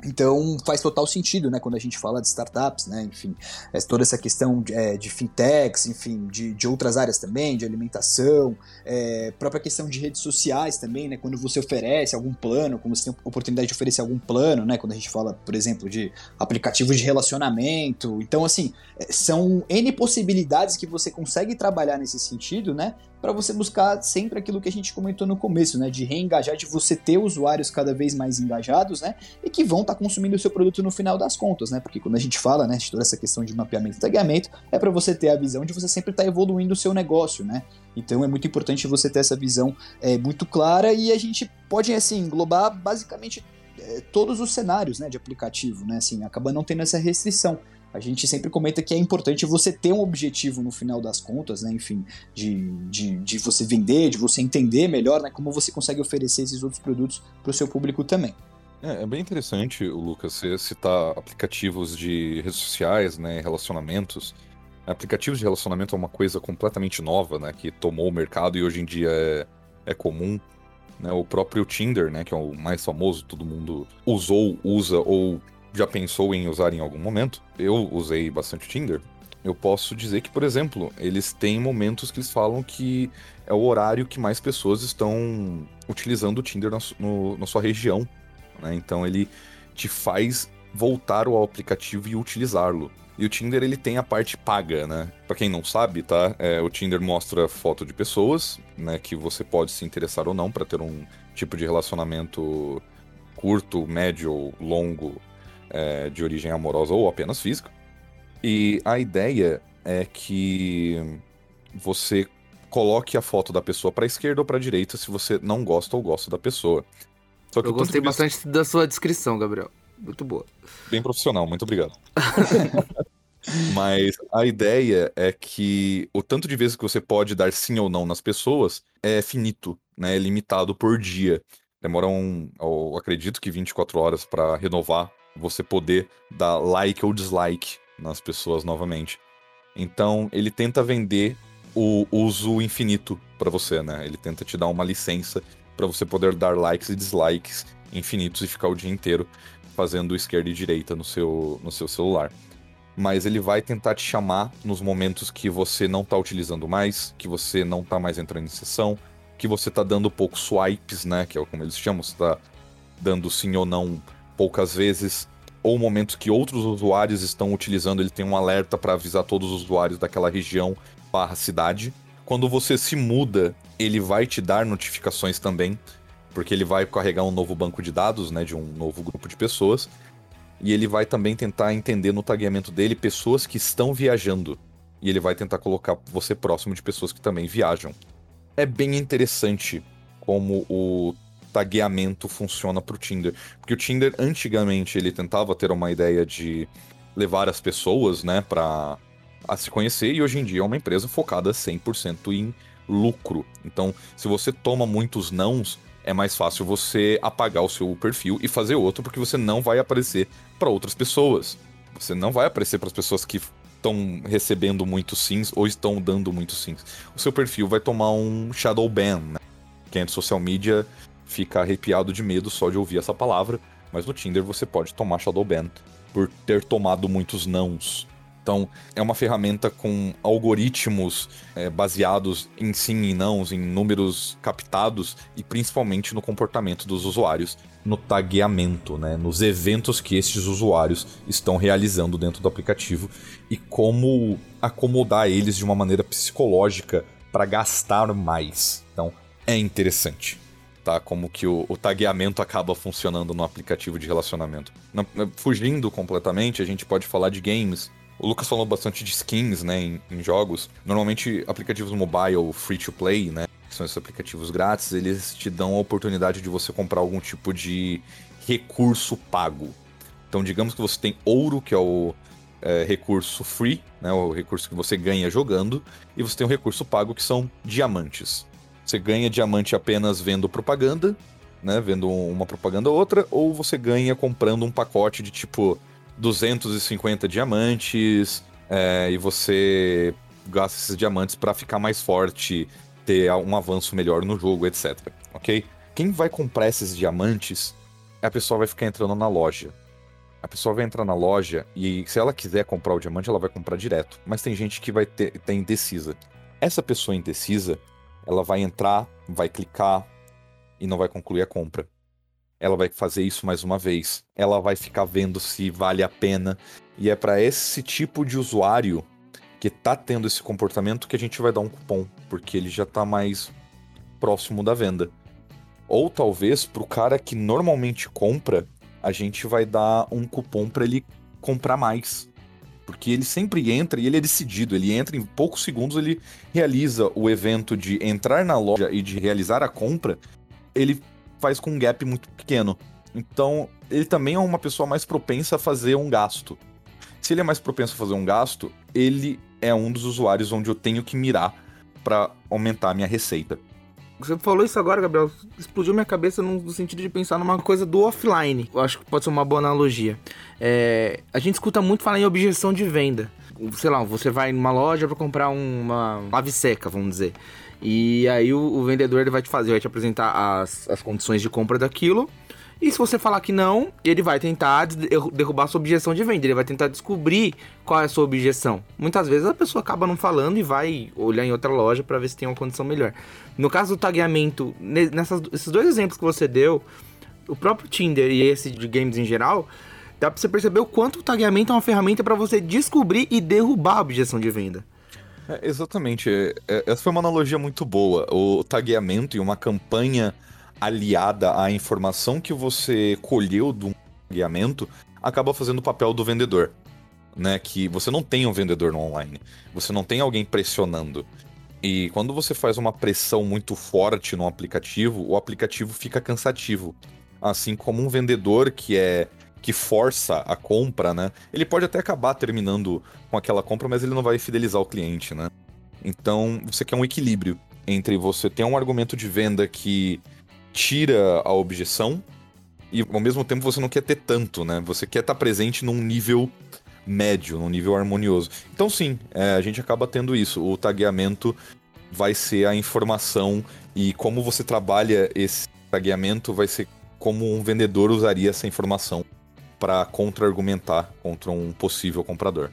Então faz total sentido, né, quando a gente fala de startups, né, enfim, é, toda essa questão de, é, de fintechs, enfim, de, de, outras áreas também, de alimentação, é, própria questão de redes sociais também, né, quando você oferece algum plano, quando você tem oportunidade de oferecer algum plano, né, quando a gente fala, por exemplo, de aplicativos de relacionamento, então assim, é, são N possibilidades que você consegue trabalhar nesse sentido, né, para você buscar sempre aquilo que a gente comentou no começo, né, de reengajar, de você ter usuários cada vez mais engajados, né, e que vão estar tá consumindo o seu produto no final das contas, né, porque quando a gente fala, né, de toda essa questão de mapeamento e tagamento, é para você ter a visão de você sempre estar tá evoluindo o seu negócio, né, então é muito importante você ter essa visão é, muito clara e a gente pode, assim, englobar basicamente é, todos os cenários, né, de aplicativo, né, assim, acaba não tendo essa restrição. A gente sempre comenta que é importante você ter um objetivo no final das contas, né? Enfim, de, de, de você vender, de você entender melhor né? como você consegue oferecer esses outros produtos para o seu público também. É, é, bem interessante, Lucas, você citar aplicativos de redes sociais, né, relacionamentos. Aplicativos de relacionamento é uma coisa completamente nova, né, que tomou o mercado e hoje em dia é, é comum. Né, o próprio Tinder, né, que é o mais famoso, todo mundo usou, usa ou já pensou em usar em algum momento, eu usei bastante Tinder, eu posso dizer que, por exemplo, eles têm momentos que eles falam que é o horário que mais pessoas estão utilizando o Tinder na, no, na sua região. Né? Então ele te faz voltar ao aplicativo e utilizá-lo. E o Tinder ele tem a parte paga, né? Para quem não sabe, tá? É, o Tinder mostra foto de pessoas, né? Que você pode se interessar ou não para ter um tipo de relacionamento curto, médio ou longo é, de origem amorosa ou apenas física. E a ideia é que você coloque a foto da pessoa para esquerda ou para direita se você não gosta ou gosta da pessoa. Eu gostei bastante da sua descrição, Gabriel. Muito boa. Bem profissional, muito obrigado. Mas a ideia é que o tanto de vezes que você pode dar sim ou não nas pessoas é finito, né? É limitado por dia. Demora um, acredito que 24 horas para renovar você poder dar like ou dislike nas pessoas novamente. Então, ele tenta vender o uso infinito para você, né? Ele tenta te dar uma licença para você poder dar likes e dislikes infinitos e ficar o dia inteiro fazendo esquerda e direita no seu, no seu celular. Mas ele vai tentar te chamar nos momentos que você não tá utilizando mais, que você não tá mais entrando em sessão, que você tá dando poucos swipes, né? Que é como eles chamam, você tá dando sim ou não poucas vezes, ou momentos que outros usuários estão utilizando, ele tem um alerta para avisar todos os usuários daquela região barra cidade. Quando você se muda, ele vai te dar notificações também, porque ele vai carregar um novo banco de dados, né, de um novo grupo de pessoas. E ele vai também tentar entender no tagueamento dele pessoas que estão viajando. E ele vai tentar colocar você próximo de pessoas que também viajam. É bem interessante como o tagueamento funciona para o Tinder. Porque o Tinder, antigamente, ele tentava ter uma ideia de levar as pessoas, né, para a se conhecer, e hoje em dia é uma empresa focada 100% em lucro. Então, se você toma muitos nãos, é mais fácil você apagar o seu perfil e fazer outro, porque você não vai aparecer para outras pessoas. Você não vai aparecer para as pessoas que estão recebendo muitos sims ou estão dando muitos sims. O seu perfil vai tomar um shadow ban, né? Quem é social media fica arrepiado de medo só de ouvir essa palavra, mas no Tinder você pode tomar Shadow Ban por ter tomado muitos nãos. Então, é uma ferramenta com algoritmos é, baseados em sim e nãos, em números captados e principalmente no comportamento dos usuários, no tagueamento, né, nos eventos que esses usuários estão realizando dentro do aplicativo e como acomodar eles de uma maneira psicológica para gastar mais. Então, é interessante tá? Como que o, o tagueamento acaba funcionando no aplicativo de relacionamento. Na, fugindo completamente, a gente pode falar de games. O Lucas falou bastante de skins, né, em, em jogos. Normalmente, aplicativos mobile free to play, né, que são esses aplicativos grátis, eles te dão a oportunidade de você comprar algum tipo de recurso pago. Então, digamos que você tem ouro, que é o é, recurso free, né, o recurso que você ganha jogando, e você tem o recurso pago, que são diamantes. Você ganha diamante apenas vendo propaganda, né? Vendo uma propaganda ou outra, ou você ganha comprando um pacote de tipo 250 diamantes é, e você gasta esses diamantes para ficar mais forte, ter um avanço melhor no jogo, etc. Ok? Quem vai comprar esses diamantes, a pessoa vai ficar entrando na loja. A pessoa vai entrar na loja e se ela quiser comprar o diamante, ela vai comprar direto. Mas tem gente que vai ter, ter indecisa. Essa pessoa indecisa, ela vai entrar, vai clicar e não vai concluir a compra. Ela vai fazer isso mais uma vez. Ela vai ficar vendo se vale a pena. E é para esse tipo de usuário que tá tendo esse comportamento que a gente vai dar um cupom, porque ele já tá mais próximo da venda. Ou talvez pro cara que normalmente compra, a gente vai dar um cupom para ele comprar mais. Porque ele sempre entra e ele é decidido. Ele entra em poucos segundos, ele realiza o evento de entrar na loja e de realizar a compra. Ele faz com um gap muito pequeno. Então, ele também é uma pessoa mais propensa a fazer um gasto. Se ele é mais propenso a fazer um gasto, ele é um dos usuários onde eu tenho que mirar para aumentar a minha receita. Você falou isso agora, Gabriel, explodiu minha cabeça no sentido de pensar numa coisa do offline. Eu acho que pode ser uma boa analogia. É, a gente escuta muito falar em objeção de venda. Sei lá, você vai numa loja para comprar uma lave seca, vamos dizer. E aí o, o, vendedor vai te fazer, vai te apresentar as, as condições de compra daquilo. E se você falar que não, ele vai tentar derrubar sua objeção de venda. Ele vai tentar descobrir qual é a sua objeção. Muitas vezes a pessoa acaba não falando e vai olhar em outra loja para ver se tem uma condição melhor. No caso do tagueamento, nesses dois exemplos que você deu, o próprio Tinder e esse de games em geral, dá para você perceber o quanto o tagueamento é uma ferramenta para você descobrir e derrubar a objeção de venda. É, exatamente. É, essa foi uma analogia muito boa. O tagueamento e uma campanha aliada à informação que você colheu do tagueamento acaba fazendo o papel do vendedor. Né, que você não tem um vendedor no online, você não tem alguém pressionando. E quando você faz uma pressão muito forte no aplicativo, o aplicativo fica cansativo. Assim como um vendedor que é que força a compra, né? Ele pode até acabar terminando com aquela compra, mas ele não vai fidelizar o cliente, né? Então, você quer um equilíbrio entre você ter um argumento de venda que tira a objeção e ao mesmo tempo você não quer ter tanto, né? Você quer estar presente num nível médio, num nível harmonioso. Então sim, é, a gente acaba tendo isso. O tagueamento vai ser a informação e como você trabalha esse tagueamento vai ser como um vendedor usaria essa informação para contra-argumentar contra um possível comprador.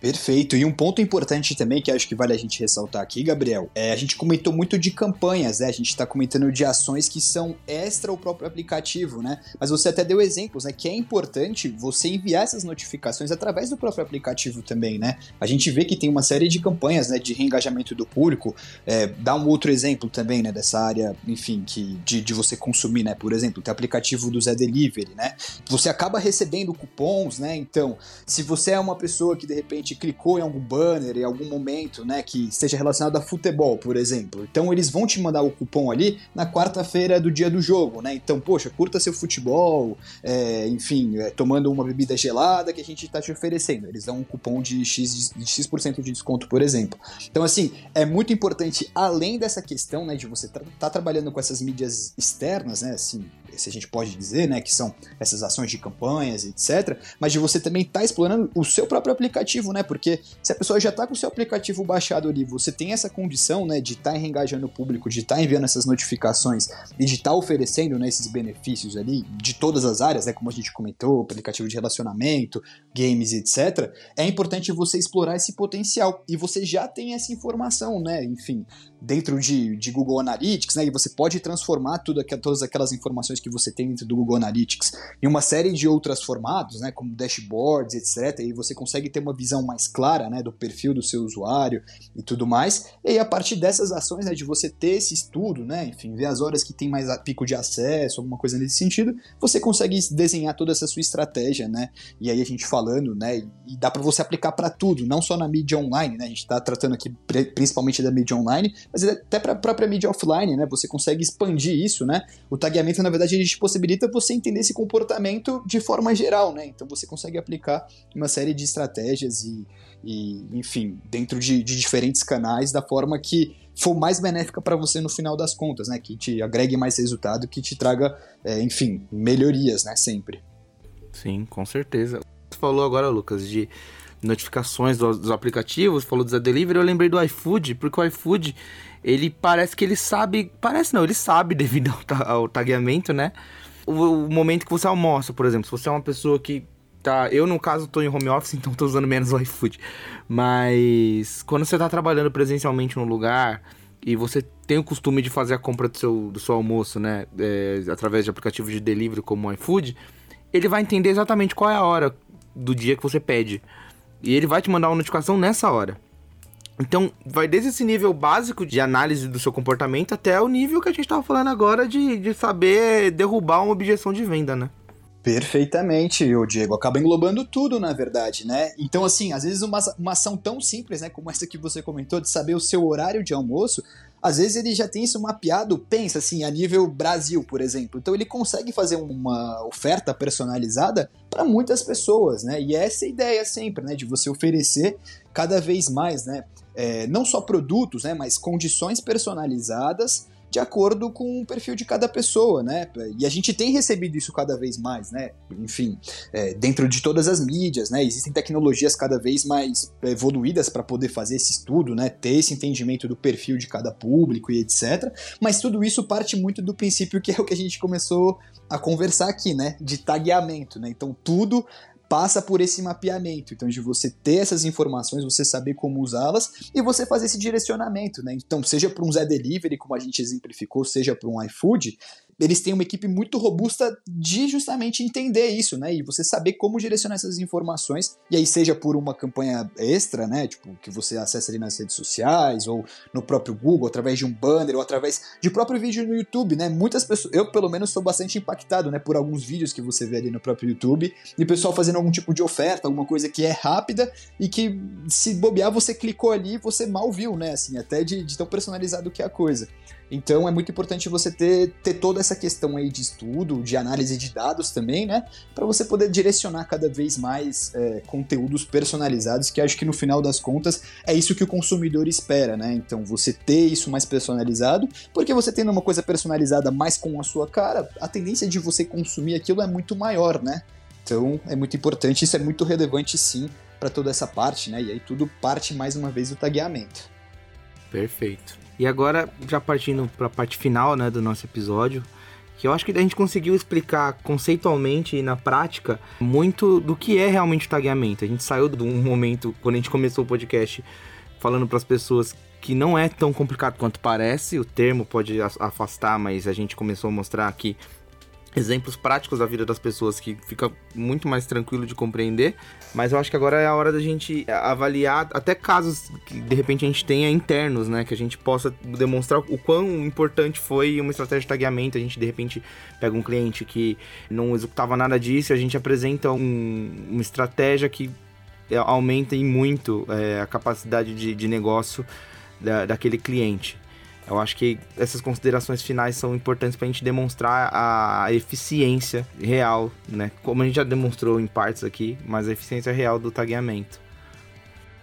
Perfeito. E um ponto importante também que acho que vale a gente ressaltar aqui, Gabriel, é a gente comentou muito de campanhas, né? A gente está comentando de ações que são extra o próprio aplicativo, né? Mas você até deu exemplos, né? Que é importante você enviar essas notificações através do próprio aplicativo também, né? A gente vê que tem uma série de campanhas, né? De reengajamento do público. É, dá um outro exemplo também, né? Dessa área, enfim, que de, de você consumir, né? Por exemplo, tem aplicativo do Zé Delivery, né? Você acaba recebendo cupons, né? Então, se você é uma pessoa que de repente repente clicou em algum banner em algum momento, né, que esteja relacionado a futebol, por exemplo. Então eles vão te mandar o cupom ali na quarta-feira do dia do jogo, né? Então, poxa, curta seu futebol, é, enfim, é, tomando uma bebida gelada que a gente está te oferecendo. Eles dão um cupom de X, de X% de desconto, por exemplo. Então, assim, é muito importante, além dessa questão, né, de você estar tá, tá trabalhando com essas mídias externas, né, assim, se a gente pode dizer, né, que são essas ações de campanhas, etc., mas de você também estar tá explorando o seu próprio aplicativo, né, porque se a pessoa já está com o seu aplicativo baixado ali, você tem essa condição, né, de estar tá engajando o público, de estar tá enviando essas notificações e de estar tá oferecendo, né, esses benefícios ali de todas as áreas, né, como a gente comentou, aplicativo de relacionamento, games, etc., é importante você explorar esse potencial e você já tem essa informação, né, enfim, dentro de, de Google Analytics, né? E você pode transformar tudo, todas aquelas informações que você tem dentro do Google Analytics em uma série de outros formatos, né? Como dashboards, etc. E você consegue ter uma visão mais clara, né? Do perfil do seu usuário e tudo mais. E aí, a partir dessas ações, né? De você ter esse estudo, né? Enfim, ver as horas que tem mais pico de acesso, alguma coisa nesse sentido, você consegue desenhar toda essa sua estratégia, né? E aí a gente falando, né? E dá para você aplicar para tudo, não só na mídia online, né? A gente está tratando aqui principalmente da mídia online, mas até para a própria mídia offline, né? Você consegue expandir isso, né? O tagueamento, na verdade, ele te possibilita você entender esse comportamento de forma geral, né? Então você consegue aplicar uma série de estratégias e, e enfim, dentro de, de diferentes canais da forma que for mais benéfica para você no final das contas, né? Que te agregue mais resultado, que te traga, é, enfim, melhorias, né? Sempre. Sim, com certeza. Você falou agora, Lucas, de notificações dos, dos aplicativos, falou do Zé Delivery, eu lembrei do iFood, porque o iFood, ele parece que ele sabe, parece não, ele sabe devido ao, ao tagueamento, né? O, o, momento que você almoça, por exemplo, se você é uma pessoa que tá, eu no caso tô em home office, então tô usando menos o iFood, mas quando você tá trabalhando presencialmente num lugar e você tem o costume de fazer a compra do seu, do seu almoço, né, é, através de aplicativos de delivery como o iFood, ele vai entender exatamente qual é a hora do dia que você pede. E ele vai te mandar uma notificação nessa hora. Então, vai desde esse nível básico de análise do seu comportamento até o nível que a gente estava falando agora de, de saber derrubar uma objeção de venda, né? Perfeitamente, o Diego. Acaba englobando tudo, na verdade, né? Então, assim, às vezes uma, uma ação tão simples, né, como essa que você comentou, de saber o seu horário de almoço, às vezes ele já tem isso mapeado, pensa assim, a nível Brasil, por exemplo. Então ele consegue fazer uma oferta personalizada para muitas pessoas, né? E essa é a ideia sempre, né? De você oferecer cada vez mais, né? é, não só produtos, né, mas condições personalizadas de acordo com o perfil de cada pessoa, né? E a gente tem recebido isso cada vez mais, né? Enfim, é, dentro de todas as mídias, né? Existem tecnologias cada vez mais evoluídas para poder fazer esse estudo, né? Ter esse entendimento do perfil de cada público e etc. Mas tudo isso parte muito do princípio que é o que a gente começou a conversar aqui, né? De tagueamento, né? Então tudo passa por esse mapeamento. Então, de você ter essas informações, você saber como usá-las e você fazer esse direcionamento, né? Então, seja para um Zé Delivery, como a gente exemplificou, seja para um iFood, eles têm uma equipe muito robusta de justamente entender isso, né? E você saber como direcionar essas informações, e aí seja por uma campanha extra, né? Tipo, que você acessa ali nas redes sociais, ou no próprio Google, através de um banner, ou através de próprio vídeo no YouTube, né? Muitas pessoas, eu pelo menos sou bastante impactado, né? Por alguns vídeos que você vê ali no próprio YouTube, e o pessoal fazendo algum tipo de oferta, alguma coisa que é rápida, e que se bobear, você clicou ali, você mal viu, né? Assim, até de, de tão personalizado que é a coisa. Então é muito importante você ter, ter toda essa questão aí de estudo, de análise de dados também, né? Para você poder direcionar cada vez mais é, conteúdos personalizados, que acho que no final das contas é isso que o consumidor espera, né? Então você ter isso mais personalizado, porque você tendo uma coisa personalizada mais com a sua cara, a tendência de você consumir aquilo é muito maior, né? Então é muito importante, isso é muito relevante sim para toda essa parte, né? E aí tudo parte mais uma vez do tagueamento. Perfeito. E agora, já partindo para a parte final né, do nosso episódio, que eu acho que a gente conseguiu explicar conceitualmente e na prática muito do que é realmente o tagueamento. A gente saiu de um momento, quando a gente começou o podcast, falando para as pessoas que não é tão complicado quanto parece, o termo pode afastar, mas a gente começou a mostrar aqui exemplos práticos da vida das pessoas que fica muito mais tranquilo de compreender. Mas eu acho que agora é a hora da gente avaliar até casos que de repente a gente tenha internos, né? Que a gente possa demonstrar o quão importante foi uma estratégia de tagueamento. A gente de repente pega um cliente que não executava nada disso e a gente apresenta um, uma estratégia que é, aumenta em muito é, a capacidade de, de negócio da, daquele cliente. Eu acho que essas considerações finais são importantes para a gente demonstrar a eficiência real, né? Como a gente já demonstrou em partes aqui, mas a eficiência real do tagueamento.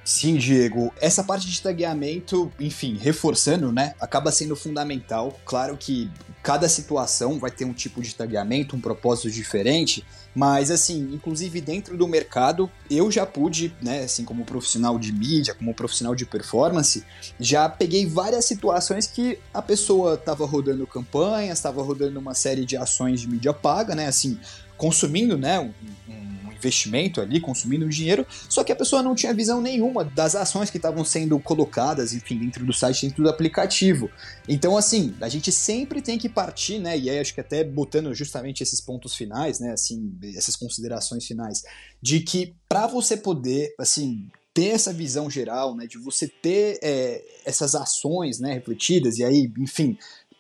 Sim, Diego. Essa parte de tagueamento, enfim, reforçando, né, acaba sendo fundamental. Claro que cada situação vai ter um tipo de tagueamento, um propósito diferente, mas assim, inclusive dentro do mercado, eu já pude, né, assim como profissional de mídia, como profissional de performance, já peguei várias situações que a pessoa estava rodando campanhas, estava rodando uma série de ações de mídia paga, né, assim, consumindo, né, um, um investimento ali, consumindo dinheiro, só que a pessoa não tinha visão nenhuma das ações que estavam sendo colocadas, enfim, dentro do site, dentro do aplicativo. Então, assim, a gente sempre tem que partir, né, e aí acho que até botando justamente esses pontos finais, né, assim, essas considerações finais, de que para você poder, assim, ter essa visão geral, né, de você ter é, essas ações, né, refletidas, e aí, enfim,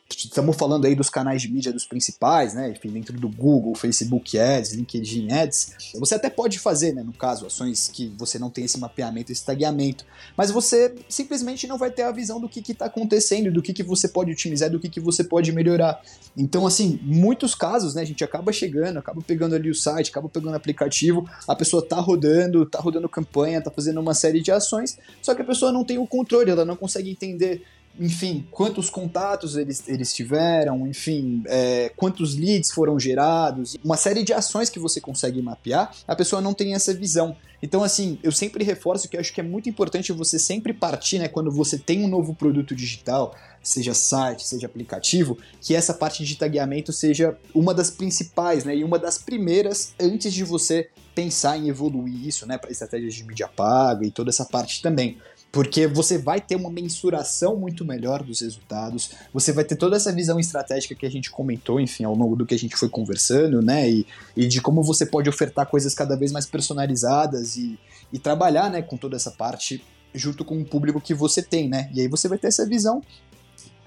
Estamos falando aí dos canais de mídia dos principais, né? Enfim, dentro do Google, Facebook Ads, LinkedIn Ads. Você até pode fazer, né? No caso, ações que você não tem esse mapeamento, esse tagueamento. Mas você simplesmente não vai ter a visão do que está acontecendo, do que, que você pode otimizar, do que, que você pode melhorar. Então, assim, muitos casos, né? A gente acaba chegando, acaba pegando ali o site, acaba pegando o aplicativo, a pessoa tá rodando, tá rodando campanha, tá fazendo uma série de ações, só que a pessoa não tem o controle, ela não consegue entender enfim, quantos contatos eles, eles tiveram, enfim, é, quantos leads foram gerados, uma série de ações que você consegue mapear, a pessoa não tem essa visão. Então, assim, eu sempre reforço que eu acho que é muito importante você sempre partir, né, quando você tem um novo produto digital, seja site, seja aplicativo, que essa parte de tagueamento seja uma das principais, né, e uma das primeiras antes de você pensar em evoluir isso, né, para estratégias de mídia paga e toda essa parte também. Porque você vai ter uma mensuração muito melhor dos resultados, você vai ter toda essa visão estratégica que a gente comentou, enfim, ao longo do que a gente foi conversando, né, e, e de como você pode ofertar coisas cada vez mais personalizadas e, e trabalhar, né, com toda essa parte junto com o público que você tem, né, e aí você vai ter essa visão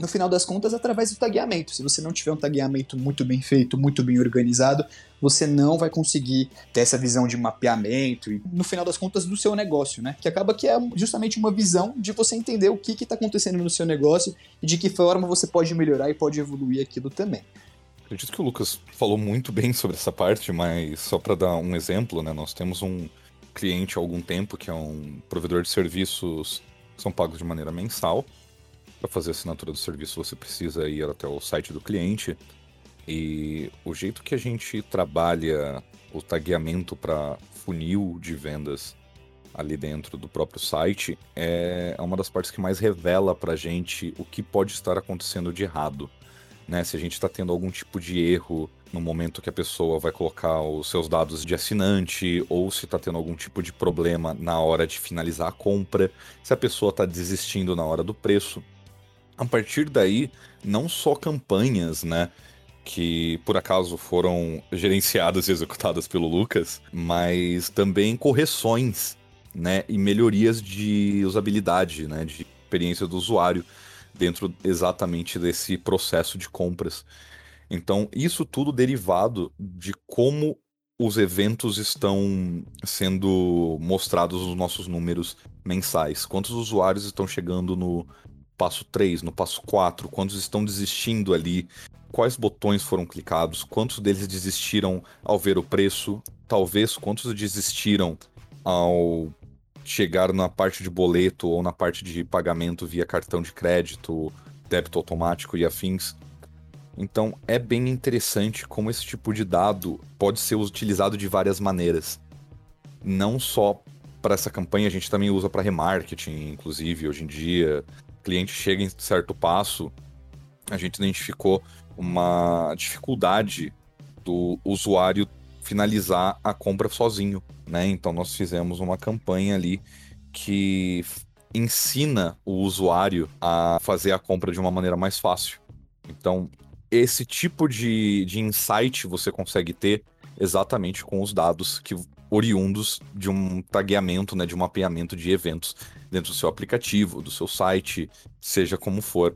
no final das contas, através do tagueamento. Se você não tiver um tagueamento muito bem feito, muito bem organizado, você não vai conseguir ter essa visão de mapeamento e, no final das contas, do seu negócio, né? Que acaba que é justamente uma visão de você entender o que está acontecendo no seu negócio e de que forma você pode melhorar e pode evoluir aquilo também. Acredito que o Lucas falou muito bem sobre essa parte, mas só para dar um exemplo, né? Nós temos um cliente há algum tempo que é um provedor de serviços que são pagos de maneira mensal. Para fazer a assinatura do serviço, você precisa ir até o site do cliente. E o jeito que a gente trabalha o tagueamento para funil de vendas ali dentro do próprio site é uma das partes que mais revela para a gente o que pode estar acontecendo de errado. Né? Se a gente está tendo algum tipo de erro no momento que a pessoa vai colocar os seus dados de assinante, ou se está tendo algum tipo de problema na hora de finalizar a compra, se a pessoa está desistindo na hora do preço a partir daí, não só campanhas, né? Que por acaso foram gerenciadas e executadas pelo Lucas, mas também correções, né? E melhorias de usabilidade, né? De experiência do usuário dentro exatamente desse processo de compras. Então, isso tudo derivado de como os eventos estão sendo mostrados nos nossos números mensais. Quantos usuários estão chegando no passo 3, no passo 4, quantos estão desistindo ali, quais botões foram clicados, quantos deles desistiram ao ver o preço, talvez quantos desistiram ao chegar na parte de boleto ou na parte de pagamento via cartão de crédito, débito automático e afins. Então é bem interessante como esse tipo de dado pode ser utilizado de várias maneiras. Não só para essa campanha, a gente também usa para remarketing, inclusive, hoje em dia cliente chega em certo passo, a gente identificou uma dificuldade do usuário finalizar a compra sozinho, né? Então nós fizemos uma campanha ali que ensina o usuário a fazer a compra de uma maneira mais fácil. Então, esse tipo de, de insight você consegue ter exatamente com os dados que oriundos de um tagueamento, né, de um mapeamento de eventos dentro do seu aplicativo, do seu site, seja como for,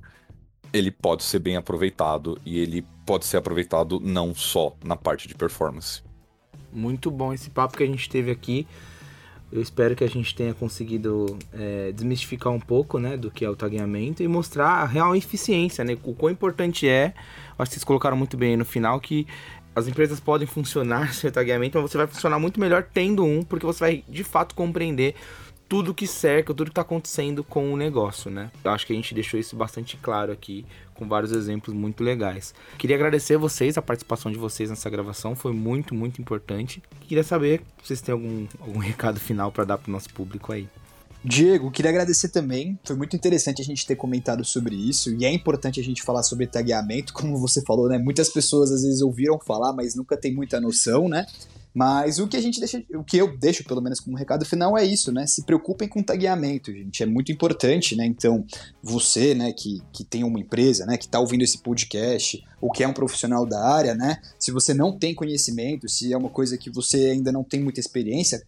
ele pode ser bem aproveitado e ele pode ser aproveitado não só na parte de performance. Muito bom esse papo que a gente teve aqui. Eu espero que a gente tenha conseguido é, desmistificar um pouco né, do que é o tagueamento e mostrar a real eficiência, né, o quão importante é. Acho que vocês colocaram muito bem no final que as empresas podem funcionar sem tagueamento, mas você vai funcionar muito melhor tendo um, porque você vai de fato compreender tudo que cerca, tudo que está acontecendo com o negócio, né? Eu acho que a gente deixou isso bastante claro aqui, com vários exemplos muito legais. Queria agradecer a vocês, a participação de vocês nessa gravação, foi muito, muito importante. Queria saber se vocês têm algum, algum recado final para dar para o nosso público aí. Diego, queria agradecer também. Foi muito interessante a gente ter comentado sobre isso e é importante a gente falar sobre tagueamento, como você falou, né? Muitas pessoas às vezes ouviram falar, mas nunca tem muita noção, né? Mas o que a gente deixa, o que eu deixo pelo menos como recado final é isso, né? Se preocupem com tagueamento, gente, é muito importante, né? Então, você, né, que, que tem uma empresa, né, que está ouvindo esse podcast, ou que é um profissional da área, né? Se você não tem conhecimento, se é uma coisa que você ainda não tem muita experiência,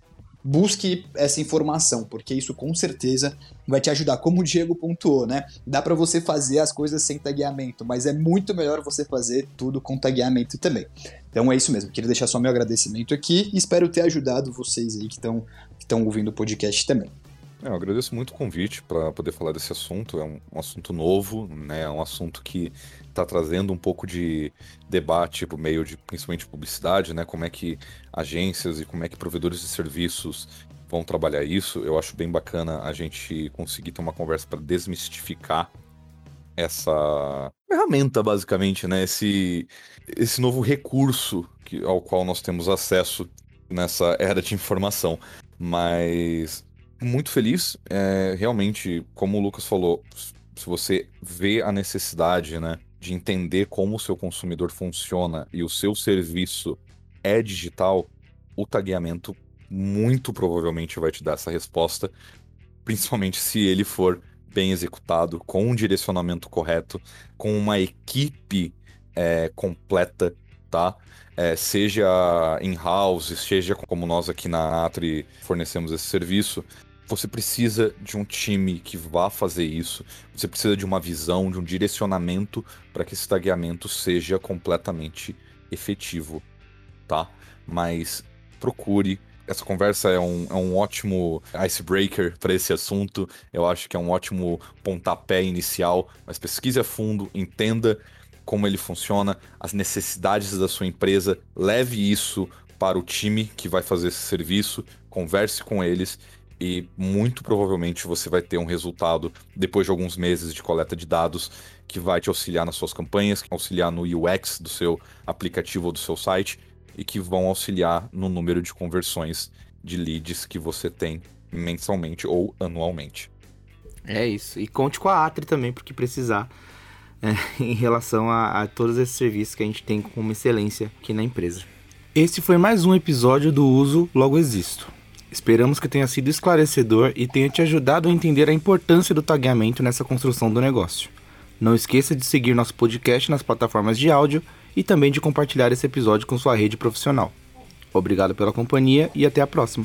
busque essa informação, porque isso com certeza vai te ajudar. Como o Diego pontuou, né? Dá para você fazer as coisas sem tagueamento, mas é muito melhor você fazer tudo com tagueamento também. Então é isso mesmo. Queria deixar só meu agradecimento aqui e espero ter ajudado vocês aí que estão que ouvindo o podcast também. É, eu agradeço muito o convite para poder falar desse assunto. É um, um, assunto novo, né? É um assunto que está trazendo um pouco de debate por meio de principalmente publicidade, né? Como é que agências e como é que provedores de serviços vão trabalhar isso. Eu acho bem bacana a gente conseguir ter uma conversa para desmistificar essa ferramenta, basicamente, né? Esse, esse novo recurso que, ao qual nós temos acesso nessa era de informação. Mas muito feliz. É, realmente, como o Lucas falou, se você vê a necessidade, né, de entender como o seu consumidor funciona e o seu serviço é digital, o tagueamento muito provavelmente vai te dar essa resposta. principalmente se ele for bem executado, com um direcionamento correto, com uma equipe é, completa, tá? É, seja in-house, seja como nós aqui na Atri fornecemos esse serviço, você precisa de um time que vá fazer isso, você precisa de uma visão, de um direcionamento para que esse tagueamento seja completamente efetivo, tá? Mas procure. Essa conversa é um, é um ótimo icebreaker para esse assunto. Eu acho que é um ótimo pontapé inicial. Mas pesquise a fundo, entenda como ele funciona, as necessidades da sua empresa, leve isso para o time que vai fazer esse serviço, converse com eles e muito provavelmente você vai ter um resultado depois de alguns meses de coleta de dados que vai te auxiliar nas suas campanhas, auxiliar no UX do seu aplicativo ou do seu site e que vão auxiliar no número de conversões de leads que você tem mensalmente ou anualmente. É isso. E conte com a Atri também, porque precisar é, em relação a, a todos esses serviços que a gente tem como excelência aqui na empresa. Esse foi mais um episódio do Uso Logo Existo. Esperamos que tenha sido esclarecedor e tenha te ajudado a entender a importância do tagueamento nessa construção do negócio. Não esqueça de seguir nosso podcast nas plataformas de áudio e também de compartilhar esse episódio com sua rede profissional. Obrigado pela companhia e até a próxima.